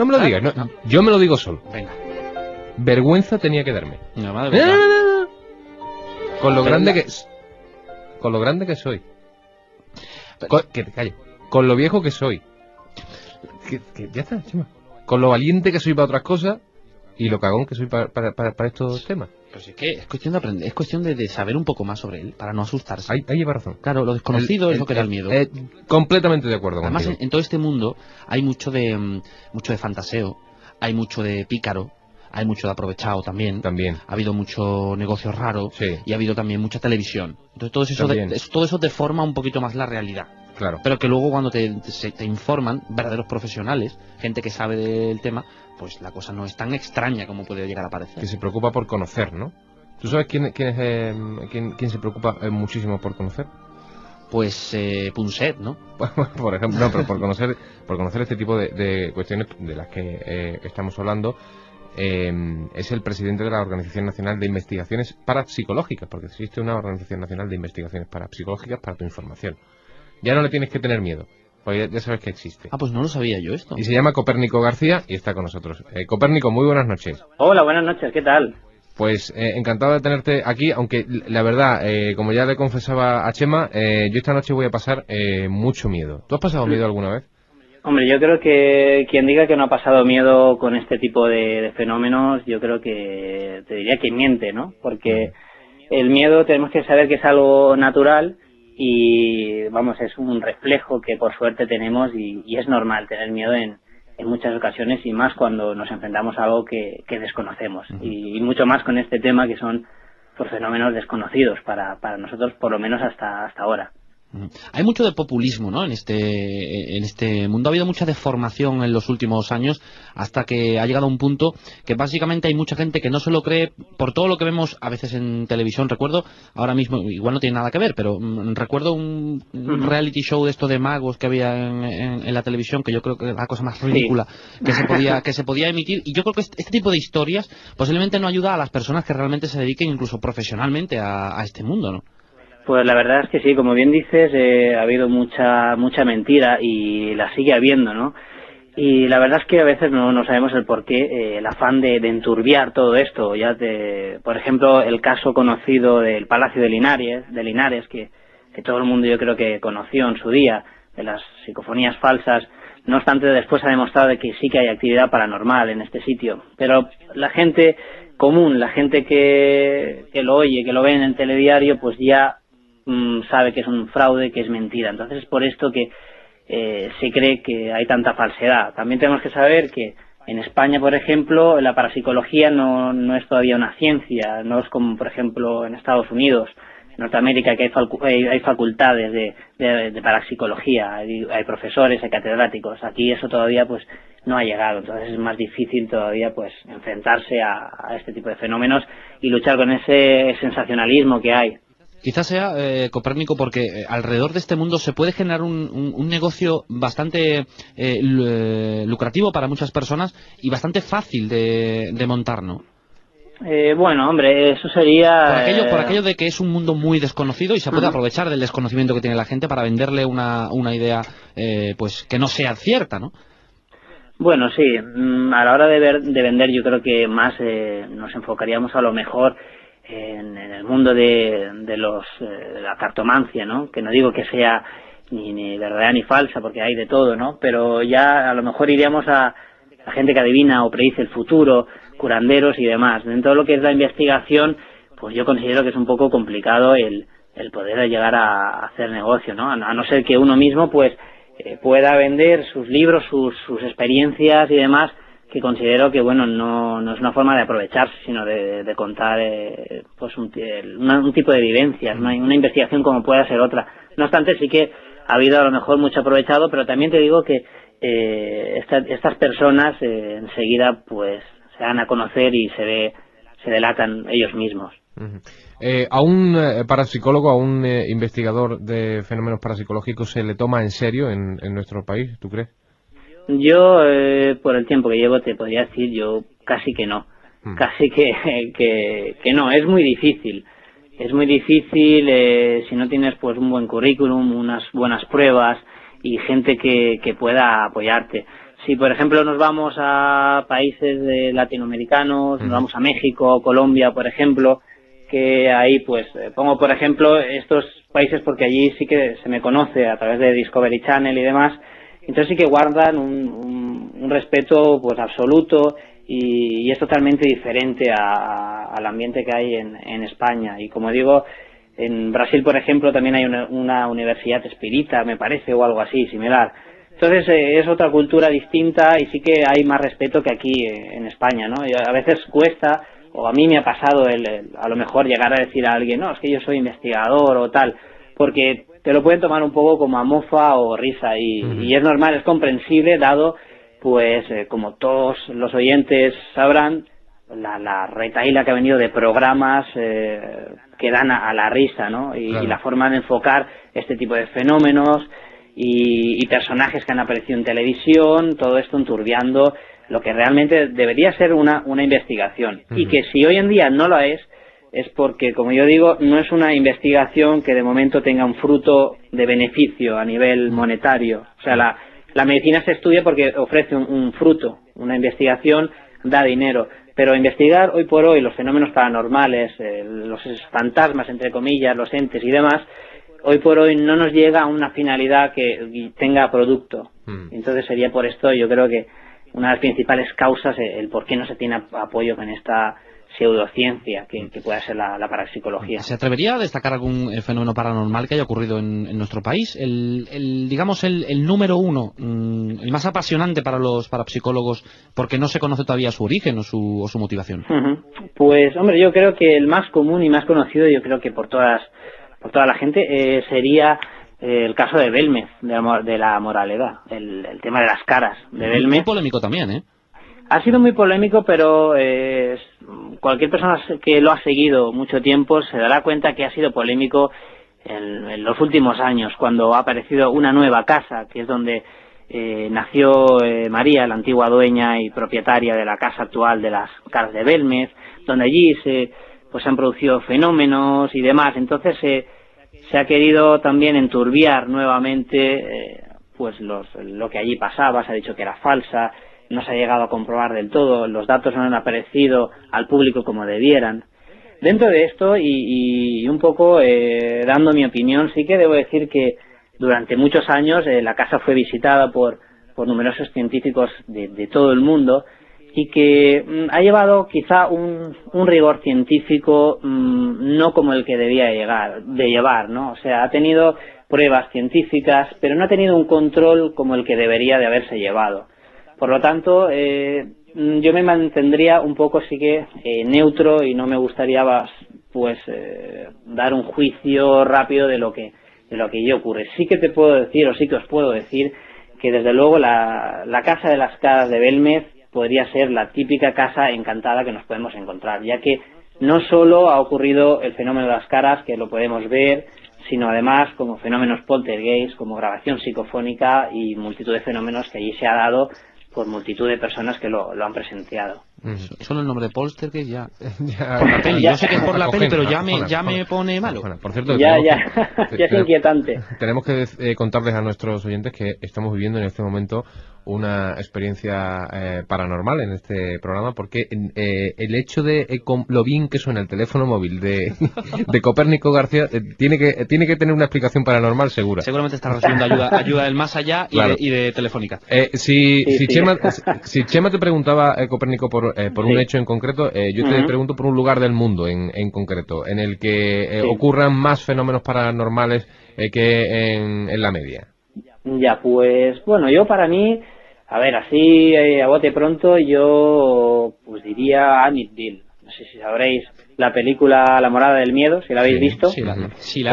no me lo digas. no, no. Yo me lo digo solo. Venga. Vergüenza tenía que darme. No, madre mía. Con lo grande que con lo grande que soy. Con, que te. Con lo viejo que soy. Que, que ya está, Chema. Con lo valiente que soy para otras cosas y lo cagón que soy para, para, para- para estos temas. Pues es que es cuestión de aprender, es cuestión de, de saber un poco más sobre él, para no asustarse. Ahí, ahí lleva razón. Claro, lo desconocido El- es lo que el- da el miedo. eh, completamente de acuerdo Además, en, todo este mundo hay mucho de mm, mucho de fantaseo, hay mucho de pícaro, hay mucho de aprovechado también. También. Ha habido mucho negocio raro Sí, y ha habido también mucha televisión. Entonces todo eso, de- todo eso deforma un poquito más la realidad. Claro. Pero que luego cuando te, te- informan verdaderos profesionales, gente que sabe del tema, pues la cosa no es tan extraña como puede llegar a parecer. Que se preocupa por conocer, ¿no? ¿Tú sabes quién, quién es eh, quién, quién se preocupa eh, muchísimo por conocer? Pues eh, Punset, ¿no? por ejemplo, no, pero por conocer, por conocer este tipo de, de cuestiones de las que eh, estamos hablando, eh, es el presidente de la Organización Nacional de Investigaciones Parapsicológicas, porque existe una Organización Nacional de Investigaciones Parapsicológicas para tu información. Ya no le tienes que tener miedo, porque ya, ya sabes que existe. Ah, pues no lo sabía yo esto. Y se llama Copérnico García y está con nosotros. Eh, Copérnico, muy buenas noches. Hola, buenas noches, ¿qué tal? Pues eh, encantado de tenerte aquí, aunque la verdad, eh, como ya le confesaba a Chema, eh, yo esta noche voy a pasar eh, mucho miedo. ¿Tú has pasado miedo alguna vez? Hombre, yo creo que quien diga que no ha pasado miedo con este tipo de, de fenómenos, yo creo que te diría que miente, ¿no? Porque el miedo tenemos que saber que es algo natural y, vamos, es un reflejo que por suerte tenemos y, y es normal tener miedo en, en muchas ocasiones y más cuando nos enfrentamos a algo que, que desconocemos y, y mucho más con este tema que son pues, fenómenos desconocidos para, para nosotros, por lo menos hasta, hasta ahora. Hay mucho de populismo, ¿no? En este, en este mundo ha habido mucha deformación en los últimos años hasta que ha llegado a un punto que básicamente hay mucha gente que no se lo cree por todo lo que vemos a veces en televisión. Recuerdo, ahora mismo, igual no tiene nada que ver, pero mm, recuerdo un, reality show de esto de magos que había en, en- en la televisión que yo creo que era la cosa más ridícula que se podía que se podía emitir y yo creo que este, este tipo de historias posiblemente no ayuda a las personas que realmente se dediquen incluso profesionalmente a, a este mundo, ¿no? Pues la verdad es que sí, como bien dices, eh, ha habido mucha mucha mentira y la sigue habiendo, ¿no? Y la verdad es que a veces no, no sabemos el porqué, eh, el afán de, enturbiar todo esto. Ya te, por ejemplo, el caso conocido del Palacio de Linares, de Linares, que, todo el mundo yo creo que conoció en su día, de las psicofonías falsas. No obstante, después ha demostrado de que sí que hay actividad paranormal en este sitio. Pero la gente común, la gente que, que lo oye, que lo ve en el telediario, pues ya mm, sabe que es un fraude, que es mentira. Entonces es por esto que eh, se cree que hay tanta falsedad. También tenemos que saber que en España, por ejemplo, la parapsicología no, no es todavía una ciencia, no es como, por ejemplo, en Estados Unidos, en Norteamérica, que hay, hay, facultades de, de, parapsicología, hay, profesores, hay catedráticos. Aquí eso todavía pues no ha llegado, entonces es más difícil todavía pues enfrentarse a este tipo de fenómenos y luchar con ese sensacionalismo que hay. Quizás sea eh, Copérnico porque eh, alrededor de este mundo se puede generar un, un- un negocio bastante eh, eh, lucrativo para muchas personas y bastante fácil de, de montar, ¿no? Eh, bueno, hombre, eso sería... Por aquello, por eh, aquello de que es un mundo muy desconocido y se puede aprovechar del desconocimiento que tiene la gente para venderle una, una idea eh, pues que no sea cierta, ¿no? Bueno, sí, mm, a la hora de, ver, de vender yo creo que más eh, nos enfocaríamos a lo mejor en, en el mundo de, de los eh, de la cartomancia, ¿no? Que no digo que sea ni, ni verdadera ni falsa, porque hay de todo, ¿no? Pero ya a lo mejor iríamos a, a gente que adivina o predice el futuro, curanderos y demás. En todo lo que es la investigación, pues yo considero que es un poco complicado el, el poder llegar a hacer negocio, no- a no ser que uno mismo, pues, eh, pueda vender sus libros, sus, sus experiencias y demás, que considero que, bueno, no, no es una forma de aprovecharse, sino de, contar, eh, pues, un, tipo de vivencias, ¿no? una investigación como pueda ser otra. No obstante, sí que ha habido a lo mejor mucho aprovechado, pero también te digo que eh, esta- estas personas eh, enseguida, pues, se dan a conocer y se ve, se delatan ellos mismos. Eh, a un eh, parapsicólogo, a un eh, investigador de fenómenos parapsicológicos se le toma en serio en, en nuestro país, ¿tú crees? Yo, eh, por el tiempo que llevo, te podría decir yo casi que no. Mm. Casi que, que, que no. Es muy difícil. Es muy difícil eh, si no tienes pues un buen currículum, unas buenas pruebas y gente que, que pueda apoyarte. si por ejemplo nos vamos a países latinoamericanos, nos vamos a México, Colombia, por ejemplo, que ahí pues eh, pongo por ejemplo estos países porque allí sí que se me conoce a través de Discovery Channel y demás, entonces sí que guardan un, un, respeto pues absoluto y, es totalmente diferente al ambiente que hay en, en España y como digo en Brasil, por ejemplo, también hay una, universidad espírita, me parece, o algo así, similar. Entonces eh, es otra cultura distinta y sí que hay más respeto que aquí eh, en España, ¿no? A veces cuesta, o a mí me ha pasado el, a lo mejor llegar a decir a alguien, no, es que yo soy investigador o tal, porque te lo pueden tomar un poco como a mofa o risa y, es normal, es comprensible, dado, pues, eh, como todos los oyentes sabrán, la, la retaíla que ha venido de programas eh, que dan a, la risa, ¿no? Y, la forma de enfocar este tipo de fenómenos y, personajes que han aparecido en televisión, todo esto enturbiando lo que realmente debería ser una, una investigación. Y que si hoy en día no lo es, es porque, como yo digo, no es una investigación que de momento tenga un fruto de beneficio a nivel monetario. O sea, la, la medicina se estudia porque ofrece un fruto, una investigación da dinero pero investigar hoy por hoy los fenómenos paranormales, eh, los fantasmas, entre comillas, los entes y demás, hoy por hoy no nos llega a una finalidad que tenga producto. Mm. Entonces sería por esto, yo creo que una de las principales causas, eh, el por qué no se tiene apoyo con esta pseudociencia que, que pueda ser la, parapsicología. ¿Se atrevería a destacar algún eh, fenómeno paranormal que haya ocurrido en, nuestro país? El, digamos, el, número uno, mm, el más apasionante para los parapsicólogos, porque no se conoce todavía su origen o su, motivación. Pues, hombre, yo creo que el más común y más conocido, yo creo que por todas por toda la gente, eh, sería eh, el caso de Belmez, de la, de la moralidad, el, tema de las caras de Belmez. Muy polémico también, ¿eh? Ha sido muy polémico, pero eh, cualquier persona que lo ha seguido mucho tiempo se dará cuenta que ha sido polémico en, los últimos años, cuando ha aparecido una nueva casa, que es donde eh, nació eh, María, la antigua dueña y propietaria de la casa actual de las Caras de Belmez, donde allí se pues han producido fenómenos y demás. Entonces se ha querido también enturbiar nuevamente pues lo que allí pasaba, se ha dicho que era falsa, no se ha llegado a comprobar del todo, los datos no han aparecido al público como debieran. Dentro de esto, y, un poco eh, dando mi opinión, sí que debo decir que durante muchos años eh, la casa fue visitada por, por numerosos científicos de, todo el mundo y que mm, ha llevado quizá un, un rigor científico mm, no como el que debía llegar, de llevar, ¿no? O sea, ha tenido pruebas científicas, pero no ha tenido un control como el que debería de haberse llevado. Por lo tanto, eh, yo me mantendría un poco sí que eh, neutro y no me gustaría pues eh, dar un juicio rápido de lo que de lo que yo ocurre. Sí que te puedo decir o sí que os puedo decir que desde luego la, la casa de las caras de Belmez podría ser la típica casa encantada que nos podemos encontrar, ya que no solo ha ocurrido el fenómeno de las caras, que lo podemos ver, sino además como fenómenos poltergeist, como grabación psicofónica y multitud de fenómenos que allí se ha dado por multitud de personas que lo, lo han presenciado. Solo el nombre de Polster que ya, ya peli. Yo sé que es por la peli, pero ya me, ya me pone malo. por cierto, ya, ya, ya es inquietante. Tenemos que eh, contarles a nuestros oyentes que estamos viviendo en este momento una experiencia eh, paranormal en este programa porque eh, el hecho de eh, lo bien que suena el teléfono móvil de, de Copérnico García tiene que tiene que tener una explicación paranormal segura. Seguramente está recibiendo ayuda, ayuda del más allá y, de, Telefónica. si, si, Chema, si Chema te preguntaba, Copérnico, por, por un hecho en concreto, yo te pregunto por un lugar del mundo en, en concreto, en el que ocurran más fenómenos paranormales que en, en la media. Ya, pues bueno, yo para mí, a ver, así eh, a bote pronto, yo pues diría Amityville. No sé si sabréis la película La morada del miedo, si la habéis visto. Sí, la,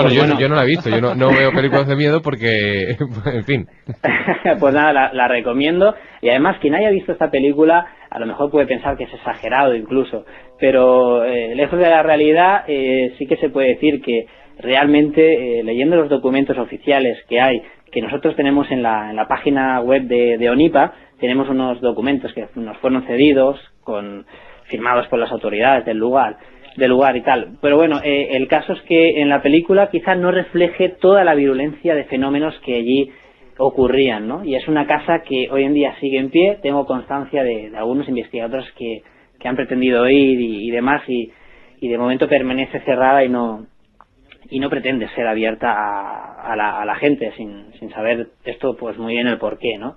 bueno, yo, no la he visto, yo no, veo películas de miedo porque, en fin. pues nada, la, recomiendo. Y además, quien haya visto esta película, a lo mejor puede pensar que es exagerado incluso. Pero eh, lejos de la realidad, eh, sí que se puede decir que realmente, leyendo los documentos oficiales que hay que nosotros tenemos en la, en la página web de, ONIPA, tenemos unos documentos que nos fueron cedidos, con, firmados por las autoridades del lugar, del lugar y tal. Pero bueno, eh, el caso es que en la película quizá no refleje toda la virulencia de fenómenos que allí ocurrían, ¿no? Y es una casa que hoy en día sigue en pie. Tengo constancia de, algunos investigadores que, que, han pretendido ir y, demás y, y, de momento permanece cerrada y no y no pretende ser abierta a, a, la, gente sin, sin, saber esto pues muy bien el porqué, ¿no?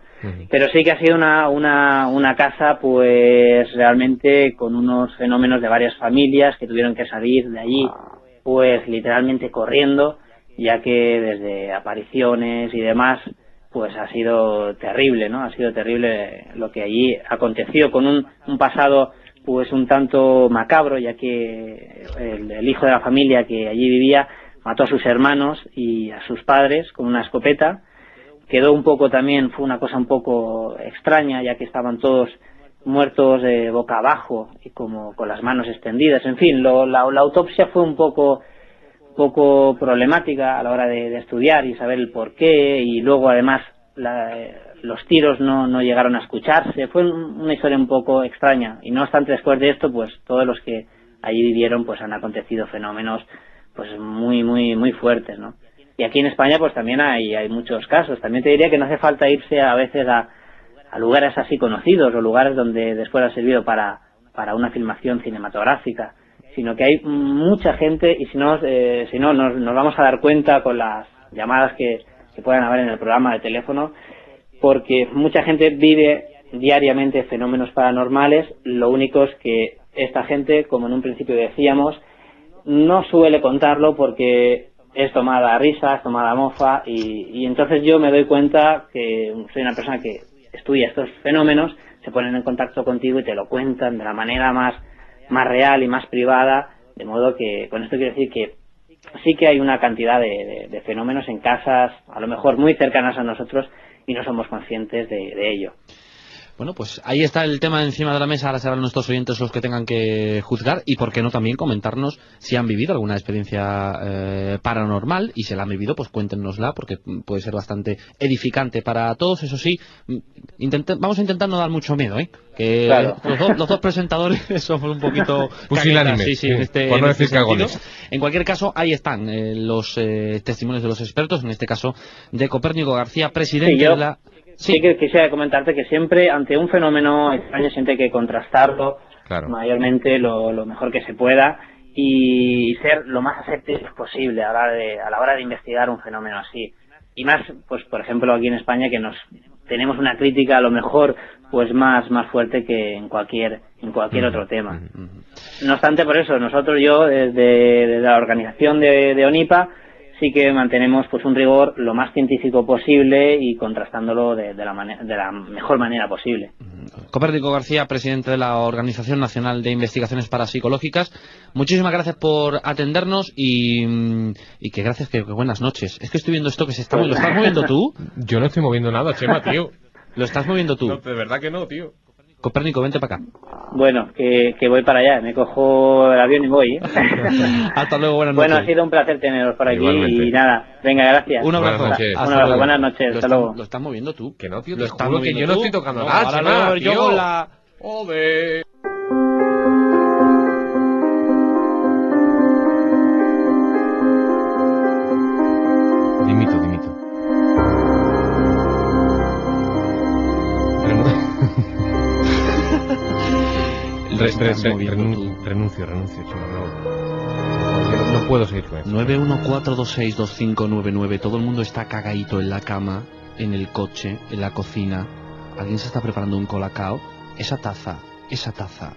Pero sí que ha sido una, una, una casa pues realmente con unos fenómenos de varias familias que tuvieron que salir de allí pues literalmente corriendo ya que desde apariciones y demás pues ha sido terrible, ¿no? Ha sido terrible lo que allí aconteció con un, un pasado pues un tanto macabro, ya que el, hijo de la familia que allí vivía mató a sus hermanos y a sus padres con una escopeta. Quedó un poco también, fue una cosa un poco extraña, ya que estaban todos muertos de boca abajo y como con las manos extendidas. En fin, la, la, autopsia fue un poco poco problemática a la hora de, estudiar y saber el por qué y luego además los tiros no, no llegaron a escucharse. Fue una historia un poco extraña y no obstante después de esto pues todos los que allí vivieron pues han acontecido fenómenos pues muy muy muy fuertes, ¿no? Y aquí en España pues también hay, hay muchos casos. También te diría que no hace falta irse a veces a, lugares así conocidos o lugares donde después ha servido para, para una filmación cinematográfica sino que hay mucha gente y si no, eh, si no nos, vamos a dar cuenta con las llamadas que, que puedan haber en el programa de teléfono, porque mucha gente vive diariamente fenómenos paranormales, lo único es que esta gente, como en un principio decíamos, no suele contarlo porque es tomada risa, es tomada mofa y entonces yo me doy cuenta que soy una persona que estudia estos fenómenos, se ponen en contacto contigo y te lo cuentan de la manera más más real y más privada, de modo que con esto quiero decir que sí que hay una cantidad de, fenómenos en casas, a lo mejor muy cercanas a nosotros, y no somos conscientes de ello. Bueno, pues ahí está el tema encima de la mesa. Ahora serán nuestros oyentes los que tengan que juzgar y, por qué no, también comentarnos si han vivido alguna experiencia eh, paranormal y si la han vivido, pues cuéntenosla porque puede ser bastante edificante para todos. Eso sí, vamos a intentar no dar mucho miedo, ¿eh? Que los, dos, presentadores somos un poquito pusilánimes, sí, sí, en este, por no este decir En cualquier caso, ahí están eh, los eh, testimonios de los expertos, en este caso de Copérnico García, presidente de la Sí, que quisiera comentarte que siempre ante un fenómeno extraño siempre hay que contrastarlo mayormente lo, mejor que se pueda y ser lo más escépticos posible a la, hora de, a la hora de investigar un fenómeno así. Y más, pues por ejemplo aquí en España que nos tenemos una crítica a lo mejor pues más más fuerte que en cualquier en cualquier otro tema. No obstante por eso nosotros yo desde, la organización de, de ONIPA sí que mantenemos pues un rigor lo más científico posible y contrastándolo de, la, de la mejor manera posible. Copérnico García, presidente de la Organización Nacional de Investigaciones Parapsicológicas, muchísimas gracias por atendernos y, y que gracias, que, buenas noches. Es que estoy viendo esto que se está ¿Lo estás moviendo tú? Yo no estoy moviendo nada, Chema, tío. ¿Lo estás moviendo tú? No, de verdad que no, tío. Copérnico, vente para acá. Bueno, que, que, voy para allá, me cojo el avión y voy. ¿eh? Hasta luego, buenas noches. Bueno, ha sido un placer teneros por aquí y nada, venga, gracias. Un abrazo. Buenas noches. Buenas noches. hasta luego. Lo estás moviendo tú. Que no, tío, lo estás moviendo que yo no estoy tocando nada, ahora chema, yo con la... Joder. renuncio, renuncio, no, puedo seguir con eso. 914262599. Todo el mundo está cagadito en la cama, en el coche, en la cocina. Alguien se está preparando un colacao. Esa taza, esa taza